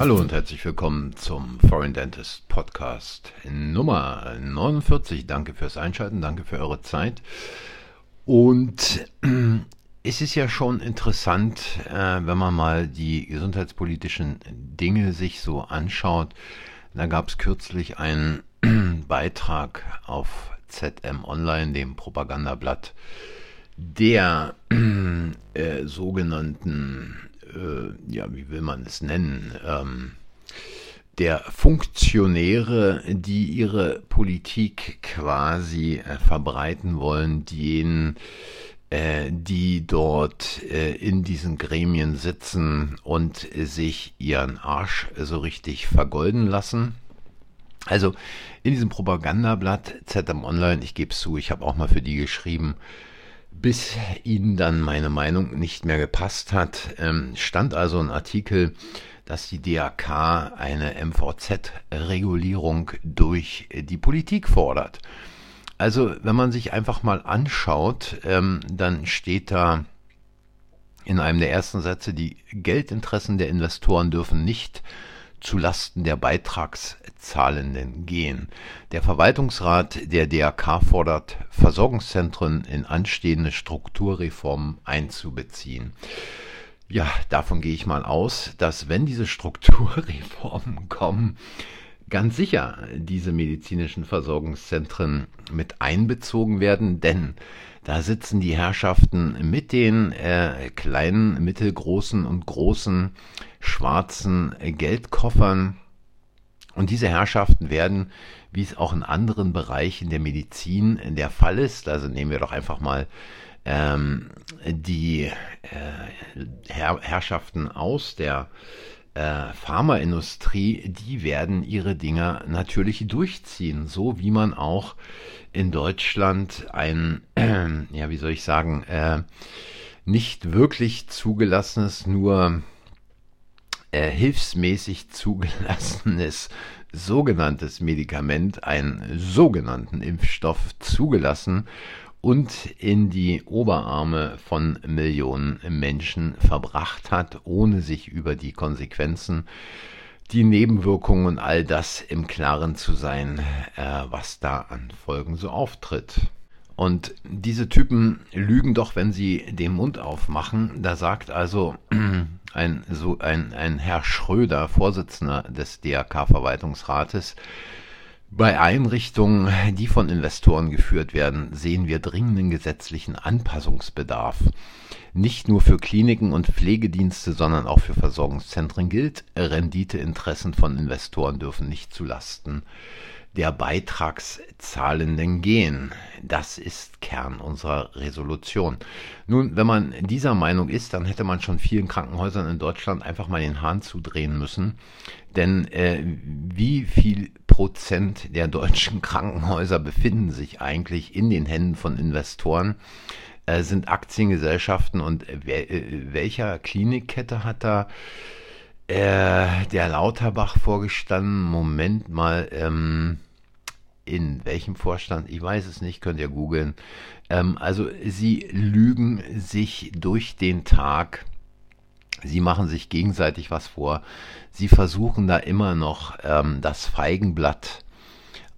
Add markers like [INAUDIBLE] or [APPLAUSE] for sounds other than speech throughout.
Hallo und herzlich willkommen zum Foreign Dentist Podcast Nummer 49. Danke fürs Einschalten, danke für eure Zeit. Und [CLEARS THROAT] es ist ja schon interessant, äh, wenn man mal die gesundheitspolitischen Dinge sich so anschaut. Da gab es kürzlich einen [CLEARS THROAT] Beitrag auf ZM Online, dem Propagandablatt der [CLEARS THROAT] äh, sogenannten, ja, wie will man es nennen, ähm, der Funktionäre, die ihre Politik quasi äh, verbreiten wollen, denen, äh, die dort äh, in diesen Gremien sitzen und sich ihren Arsch so richtig vergolden lassen. Also in diesem Propagandablatt ZM Online, ich gebe es zu, ich habe auch mal für die geschrieben, bis ihnen dann meine Meinung nicht mehr gepasst hat, ähm, stand also ein Artikel, dass die DAK eine MVZ-Regulierung durch die Politik fordert. Also wenn man sich einfach mal anschaut, ähm, dann steht da in einem der ersten Sätze, die Geldinteressen der Investoren dürfen nicht zu Lasten der Beitragszahlenden gehen. Der Verwaltungsrat der DRK fordert, Versorgungszentren in anstehende Strukturreformen einzubeziehen. Ja, davon gehe ich mal aus, dass wenn diese Strukturreformen kommen, ganz sicher diese medizinischen Versorgungszentren mit einbezogen werden, denn da sitzen die Herrschaften mit den äh, kleinen, mittelgroßen und großen schwarzen Geldkoffern. Und diese Herrschaften werden, wie es auch in anderen Bereichen der Medizin der Fall ist, also nehmen wir doch einfach mal ähm, die äh, Herr Herrschaften aus der äh, Pharmaindustrie, die werden ihre Dinger natürlich durchziehen, so wie man auch in Deutschland ein, äh, [CLEARS THROAT] ja, wie soll ich sagen, äh, nicht wirklich zugelassenes, nur äh, hilfsmäßig zugelassenes sogenanntes Medikament, einen sogenannten Impfstoff zugelassen und in die Oberarme von Millionen Menschen verbracht hat, ohne sich über die Konsequenzen, die Nebenwirkungen und all das im Klaren zu sein, äh, was da an Folgen so auftritt. Und diese Typen lügen doch, wenn sie den Mund aufmachen. Da sagt also [CLEARS THROAT] ein, so ein, ein Herr Schröder, Vorsitzender des DRK-Verwaltungsrates, bei Einrichtungen, die von Investoren geführt werden, sehen wir dringenden gesetzlichen Anpassungsbedarf. Nicht nur für Kliniken und Pflegedienste, sondern auch für Versorgungszentren gilt, Renditeinteressen von Investoren dürfen nicht zulasten der Beitragszahlenden gehen. Das ist Kern unserer Resolution. Nun, wenn man dieser Meinung ist, dann hätte man schon vielen Krankenhäusern in Deutschland einfach mal den Hahn zudrehen müssen. Denn äh, wie viel Prozent der deutschen Krankenhäuser befinden sich eigentlich in den Händen von Investoren? Äh, sind Aktiengesellschaften und äh, welcher Klinikkette hat da äh, der Lauterbach vorgestanden. Moment mal, ähm, in welchem Vorstand? Ich weiß es nicht, könnt ihr googeln. Ähm, also sie lügen sich durch den Tag. Sie machen sich gegenseitig was vor. Sie versuchen da immer noch ähm, das Feigenblatt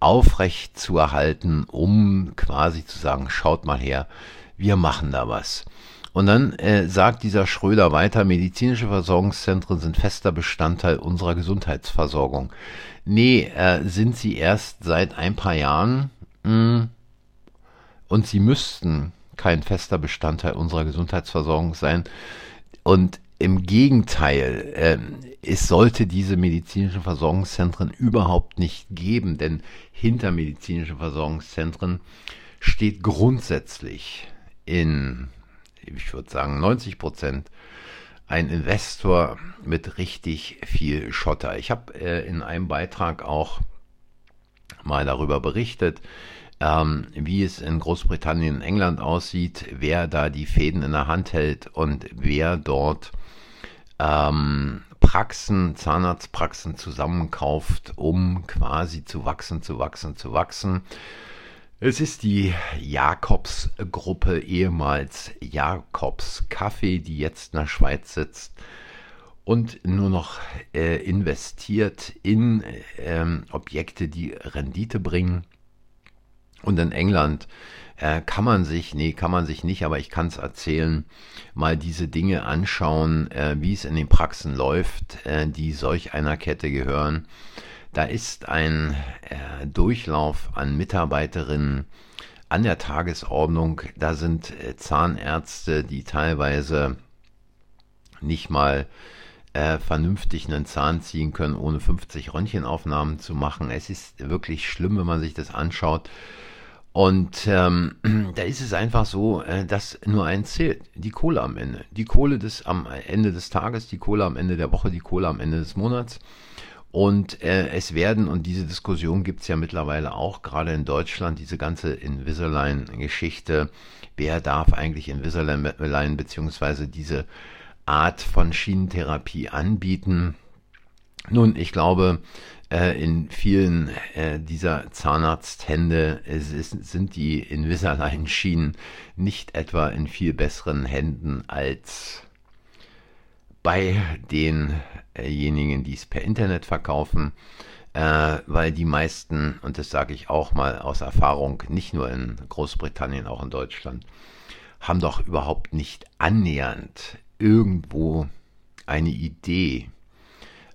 aufrecht zu erhalten, um quasi zu sagen, schaut mal her, wir machen da was. Und dann äh, sagt dieser Schröder weiter, medizinische Versorgungszentren sind fester Bestandteil unserer Gesundheitsversorgung. Nee, äh, sind sie erst seit ein paar Jahren mh, hm, und sie müssten kein fester Bestandteil unserer Gesundheitsversorgung sein. Und im Gegenteil, äh, es sollte diese medizinischen Versorgungszentren überhaupt nicht geben, denn hinter medizinischen Versorgungszentren steht grundsätzlich in ich würde sagen 90 Prozent, ein Investor mit richtig viel Schotter. Ich habe äh, in einem Beitrag auch mal darüber berichtet, ähm, wie es in Großbritannien und England aussieht, wer da die Fäden in der Hand hält und wer dort ähm, Praxen, Zahnarztpraxen zusammenkauft, um quasi zu wachsen, zu wachsen, zu wachsen. Es ist die Jakobs-Gruppe, ehemals Jakobs Kaffee, die jetzt in der Schweiz sitzt und nur noch äh, investiert in ähm, Objekte, die Rendite bringen. Und in England äh, kann man sich, nee, kann man sich nicht, aber ich kann es erzählen, mal diese Dinge anschauen, äh, wie es in den Praxen läuft, äh, die solch einer Kette gehören. Da ist ein äh, Durchlauf an Mitarbeiterinnen an der Tagesordnung. Da sind äh, Zahnärzte, die teilweise nicht mal äh, vernünftig einen Zahn ziehen können, ohne 50 Röntgenaufnahmen zu machen. Es ist wirklich schlimm, wenn man sich das anschaut. Und ähm, [CLEARS THROAT] da ist es einfach so, äh, dass nur eins zählt, die Kohle am Ende. Die Kohle des am Ende des Tages, die Kohle am Ende der Woche, die Kohle am Ende des Monats. Und äh, es werden, und diese Diskussion gibt's ja mittlerweile auch, gerade in Deutschland, diese ganze Invisalign-Geschichte, wer darf eigentlich Invisalign beziehungsweise diese Art von Schienentherapie anbieten. Nun, ich glaube, äh, in vielen äh, dieser Zahnarzthände sind die Invisalign-Schienen nicht etwa in viel besseren Händen als bei denjenigen, die es per Internet verkaufen, äh, weil die meisten, und das sage ich auch mal aus Erfahrung, nicht nur in Großbritannien, auch in Deutschland, haben doch überhaupt nicht annähernd irgendwo eine Idee,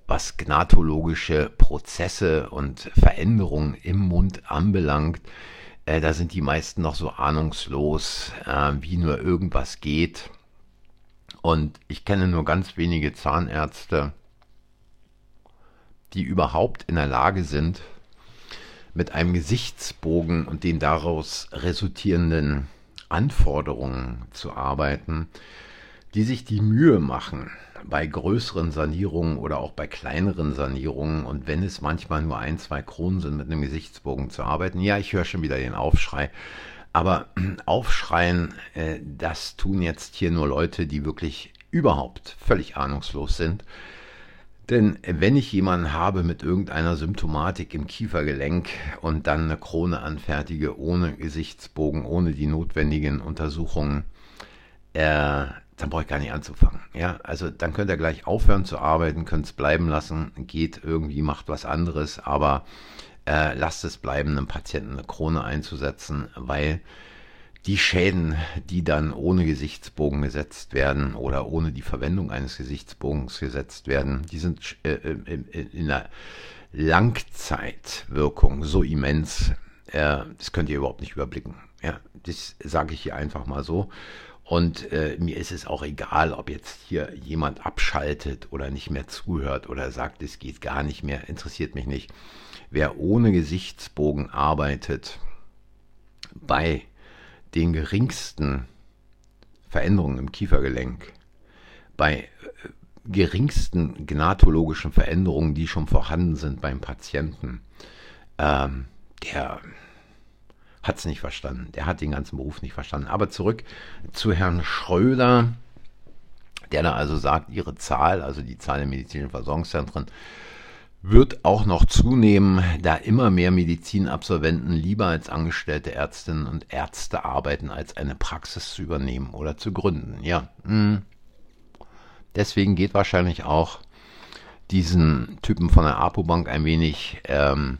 was gnatologische Prozesse und Veränderungen im Mund anbelangt, äh, da sind die meisten noch so ahnungslos, äh, wie nur irgendwas geht. Und ich kenne nur ganz wenige Zahnärzte, die überhaupt in der Lage sind, mit einem Gesichtsbogen und den daraus resultierenden Anforderungen zu arbeiten, die sich die Mühe machen, bei größeren Sanierungen oder auch bei kleineren Sanierungen und wenn es manchmal nur ein, zwei Kronen sind, mit einem Gesichtsbogen zu arbeiten. Ja, ich höre schon wieder den Aufschrei. Aber [CLEARS THROAT] aufschreien, äh, das tun jetzt hier nur Leute, die wirklich überhaupt völlig ahnungslos sind. Denn wenn ich jemanden habe mit irgendeiner Symptomatik im Kiefergelenk und dann eine Krone anfertige, ohne Gesichtsbogen, ohne die notwendigen Untersuchungen, äh, dann brauche ich gar nicht anzufangen. Ja, also dann könnt ihr gleich aufhören zu arbeiten, könnt es bleiben lassen, geht irgendwie, macht was anderes, aber äh, lasst es bleiben, einem Patienten eine Krone einzusetzen, weil die Schäden, die dann ohne Gesichtsbogen gesetzt werden oder ohne die Verwendung eines Gesichtsbogens gesetzt werden, die sind äh, in, in der Langzeitwirkung so immens, äh, das könnt ihr überhaupt nicht überblicken. Ja, das sage ich hier einfach mal so. Und äh, mir ist es auch egal, ob jetzt hier jemand abschaltet oder nicht mehr zuhört oder sagt, es geht gar nicht mehr, interessiert mich nicht. Wer ohne Gesichtsbogen arbeitet, bei den geringsten Veränderungen im Kiefergelenk, bei äh, geringsten gnatologischen Veränderungen, die schon vorhanden sind beim Patienten, ähm, der hat es nicht verstanden. Der hat den ganzen Beruf nicht verstanden. Aber zurück zu Herrn Schröder, der da also sagt, ihre Zahl, also die Zahl der medizinischen Versorgungszentren, wird auch noch zunehmen, da immer mehr Medizinabsolventen lieber als angestellte Ärztinnen und Ärzte arbeiten, als eine Praxis zu übernehmen oder zu gründen. Ja, hm. deswegen geht wahrscheinlich auch diesen Typen von der APO-Bank ein wenig ähm,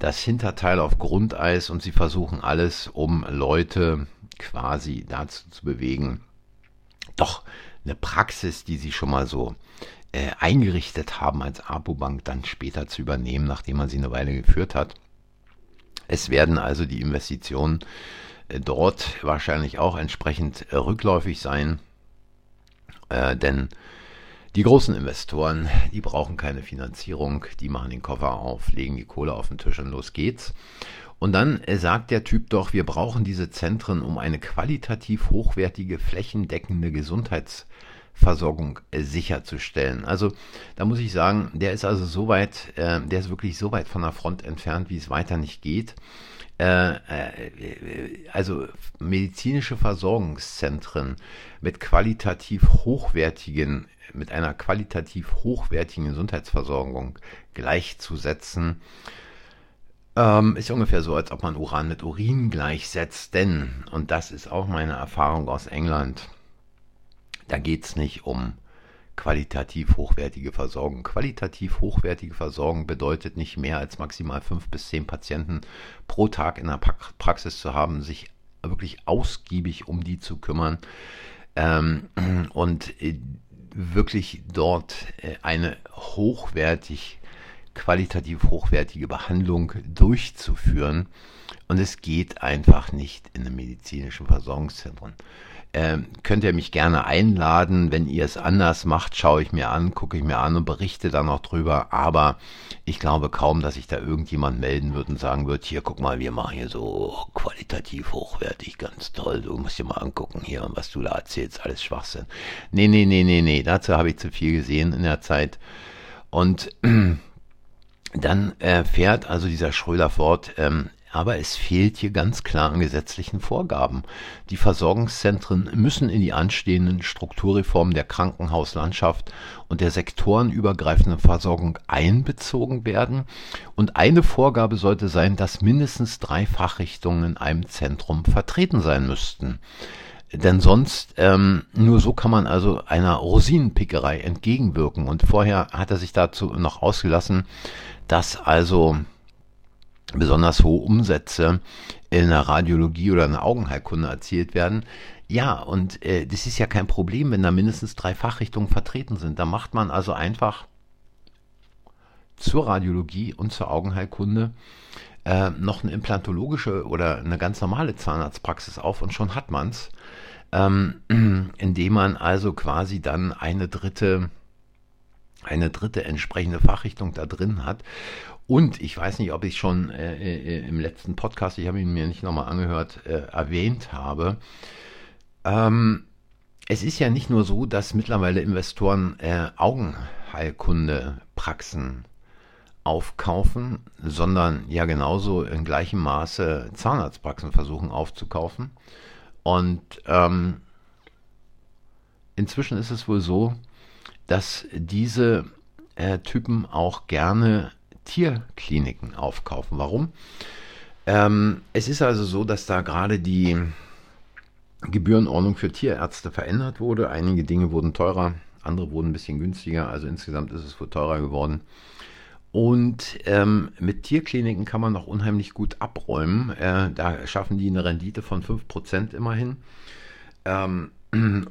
das Hinterteil auf Grundeis und sie versuchen alles, um Leute quasi dazu zu bewegen, doch eine Praxis, die sie schon mal so äh, eingerichtet haben als Apobank, dann später zu übernehmen, nachdem man sie eine Weile geführt hat. Es werden also die Investitionen äh, dort wahrscheinlich auch entsprechend äh, rückläufig sein, äh, denn die großen Investoren, die brauchen keine Finanzierung, die machen den Koffer auf, legen die Kohle auf den Tisch und los geht's. Und dann äh, sagt der Typ doch, wir brauchen diese Zentren, um eine qualitativ hochwertige, flächendeckende Gesundheitsversorgung äh, sicherzustellen. Also da muss ich sagen, der ist also so weit, äh, der ist wirklich so weit von der Front entfernt, wie es weiter nicht geht. Also medizinische Versorgungszentren mit qualitativ hochwertigen mit einer qualitativ hochwertigen Gesundheitsversorgung gleichzusetzen, ähm, ist ungefähr so, als ob man Uran mit Urin gleichsetzt. Denn, und das ist auch meine Erfahrung aus England, da geht es nicht um qualitativ hochwertige Versorgung. Qualitativ hochwertige Versorgung bedeutet nicht mehr als maximal fünf bis zehn Patienten pro Tag in der Praxis zu haben, sich wirklich ausgiebig um die zu kümmern ähm, und äh, wirklich dort äh, eine hochwertig, qualitativ hochwertige Behandlung durchzuführen. Und es geht einfach nicht in einem medizinischen Versorgungszentrum. Ähm, könnt ihr mich gerne einladen. Wenn ihr es anders macht, schaue ich mir an, gucke ich mir an und berichte dann noch drüber. Aber ich glaube kaum, dass sich da irgendjemand melden wird und sagen wird, hier, guck mal, wir machen hier so qualitativ hochwertig, ganz toll. Du musst dir mal angucken hier, was du da erzählst, alles Schwachsinn. Nee, nee, nee, nee, nee, dazu habe ich zu viel gesehen in der Zeit. Und [CLEARS THROAT] dann äh, fährt also dieser Schröder fort, ähm, aber es fehlt hier ganz klar an gesetzlichen Vorgaben. Die Versorgungszentren müssen in die anstehenden Strukturreformen der Krankenhauslandschaft und der sektorenübergreifenden Versorgung einbezogen werden. Und eine Vorgabe sollte sein, dass mindestens drei Fachrichtungen in einem Zentrum vertreten sein müssten. Denn sonst, ähm, nur so kann man also einer Rosinenpickerei entgegenwirken. Und vorher hat er sich dazu noch ausgelassen, dass also besonders hohe Umsätze in der Radiologie oder in der Augenheilkunde erzielt werden. Ja, und äh, das ist ja kein Problem, wenn da mindestens drei Fachrichtungen vertreten sind. Da macht man also einfach zur Radiologie und zur Augenheilkunde äh, noch eine implantologische oder eine ganz normale Zahnarztpraxis auf und schon hat man's, ähm, [CLEARS THROAT] indem man also quasi dann eine dritte eine dritte entsprechende Fachrichtung da drin hat. Und ich weiß nicht, ob ich schon äh, äh, im letzten Podcast, ich habe ihn mir nicht nochmal angehört, äh, erwähnt habe. Ähm, es ist ja nicht nur so, dass mittlerweile Investoren äh, Augenheilkunde-Praxen aufkaufen, sondern ja genauso in gleichem Maße Zahnarztpraxen versuchen aufzukaufen. Und ähm, inzwischen ist es wohl so, dass diese äh, Typen auch gerne Tierkliniken aufkaufen. Warum? Ähm, es ist also so, dass da gerade die Gebührenordnung für Tierärzte verändert wurde. Einige Dinge wurden teurer, andere wurden ein bisschen günstiger. Also insgesamt ist es wohl teurer geworden. Und ähm, mit Tierkliniken kann man noch unheimlich gut abräumen. Äh, da schaffen die eine Rendite von 5% immerhin. Ähm,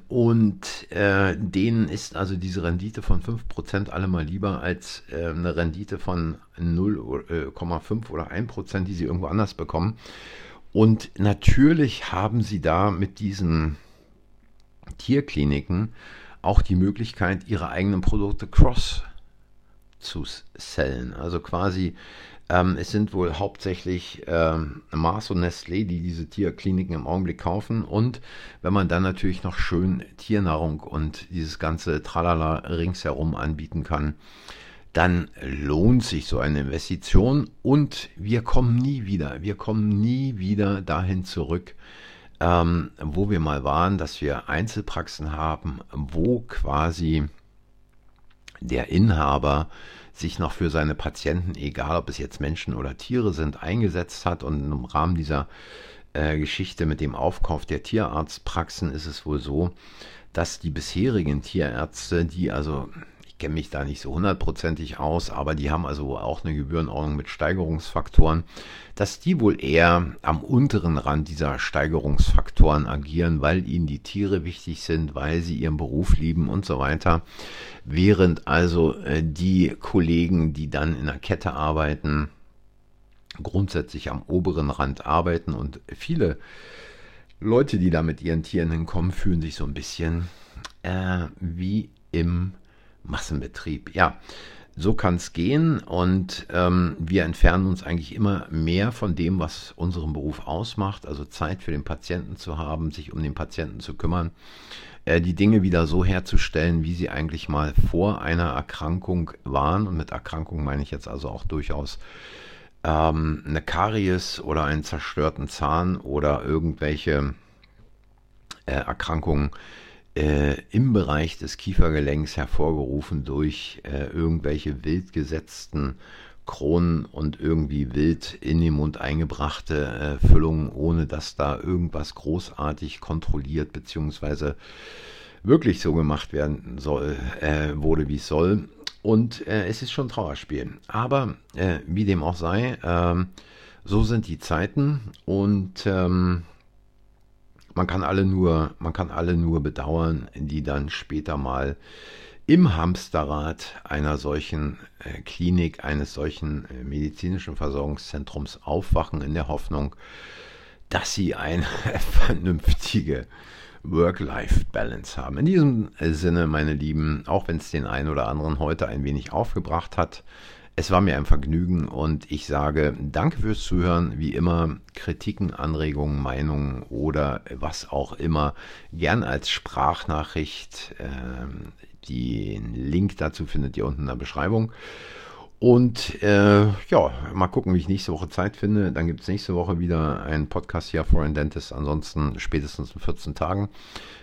und äh, denen ist also diese Rendite von 5% allemal lieber als äh, eine Rendite von 0,5 äh, oder 1%, die sie irgendwo anders bekommen. Und natürlich haben sie da mit diesen Tierkliniken auch die Möglichkeit, ihre eigenen Produkte cross zu sellen. Also quasi ähm, es sind wohl hauptsächlich ähm, Mars und Nestlé, die diese Tierkliniken im Augenblick kaufen. Und wenn man dann natürlich noch schön Tiernahrung und dieses ganze Tralala ringsherum anbieten kann, dann lohnt sich so eine Investition und wir kommen nie wieder, wir kommen nie wieder dahin zurück, ähm, wo wir mal waren, dass wir Einzelpraxen haben, wo quasi der Inhaber sich noch für seine Patienten, egal ob es jetzt Menschen oder Tiere sind, eingesetzt hat. Und im Rahmen dieser äh, Geschichte mit dem Aufkauf der Tierarztpraxen ist es wohl so, dass die bisherigen Tierärzte, die also kenne mich da nicht so hundertprozentig aus, aber die haben also auch eine Gebührenordnung mit Steigerungsfaktoren, dass die wohl eher am unteren Rand dieser Steigerungsfaktoren agieren, weil ihnen die Tiere wichtig sind, weil sie ihren Beruf lieben und so weiter. Während also äh, die Kollegen, die dann in der Kette arbeiten, grundsätzlich am oberen Rand arbeiten und viele Leute, die da mit ihren Tieren hinkommen, fühlen sich so ein bisschen äh, wie im Massenbetrieb. Ja, so kann es gehen und ähm, wir entfernen uns eigentlich immer mehr von dem, was unseren Beruf ausmacht, also Zeit für den Patienten zu haben, sich um den Patienten zu kümmern, äh, die Dinge wieder so herzustellen, wie sie eigentlich mal vor einer Erkrankung waren. Und mit Erkrankung meine ich jetzt also auch durchaus ähm, eine Karies oder einen zerstörten Zahn oder irgendwelche äh, Erkrankungen, äh, im Bereich des Kiefergelenks hervorgerufen durch äh, irgendwelche wild gesetzten Kronen und irgendwie wild in den Mund eingebrachte äh, Füllungen, ohne dass da irgendwas großartig kontrolliert bzw. wirklich so gemacht werden soll, äh, wurde, wie es soll. Und äh, es ist schon ein Trauerspiel. Aber äh, wie dem auch sei, ähm, so sind die Zeiten und ähm, man kann alle nur, man kann alle nur bedauern, die dann später mal im Hamsterrad einer solchen äh, Klinik, eines solchen äh, medizinischen Versorgungszentrums aufwachen in der Hoffnung, dass sie eine [LAUGHS] vernünftige Work-Life-Balance haben. In diesem Sinne, meine Lieben, auch wenn es den einen oder anderen heute ein wenig aufgebracht hat, es war mir ein Vergnügen und ich sage danke fürs Zuhören. Wie immer, Kritiken, Anregungen, Meinungen oder was auch immer, gern als Sprachnachricht. Ähm, den Link dazu findet ihr unten in der Beschreibung. Und äh, ja, mal gucken, wie ich nächste Woche Zeit finde. Dann gibt es nächste Woche wieder einen Podcast hier Foreign Dentist. Ansonsten spätestens in 14 Tagen.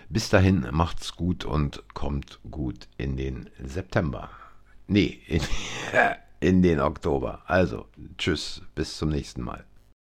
Bis dahin macht's gut und kommt gut in den September. Nee, in, [LAUGHS] in den Oktober. Also, tschüss, bis zum nächsten Mal.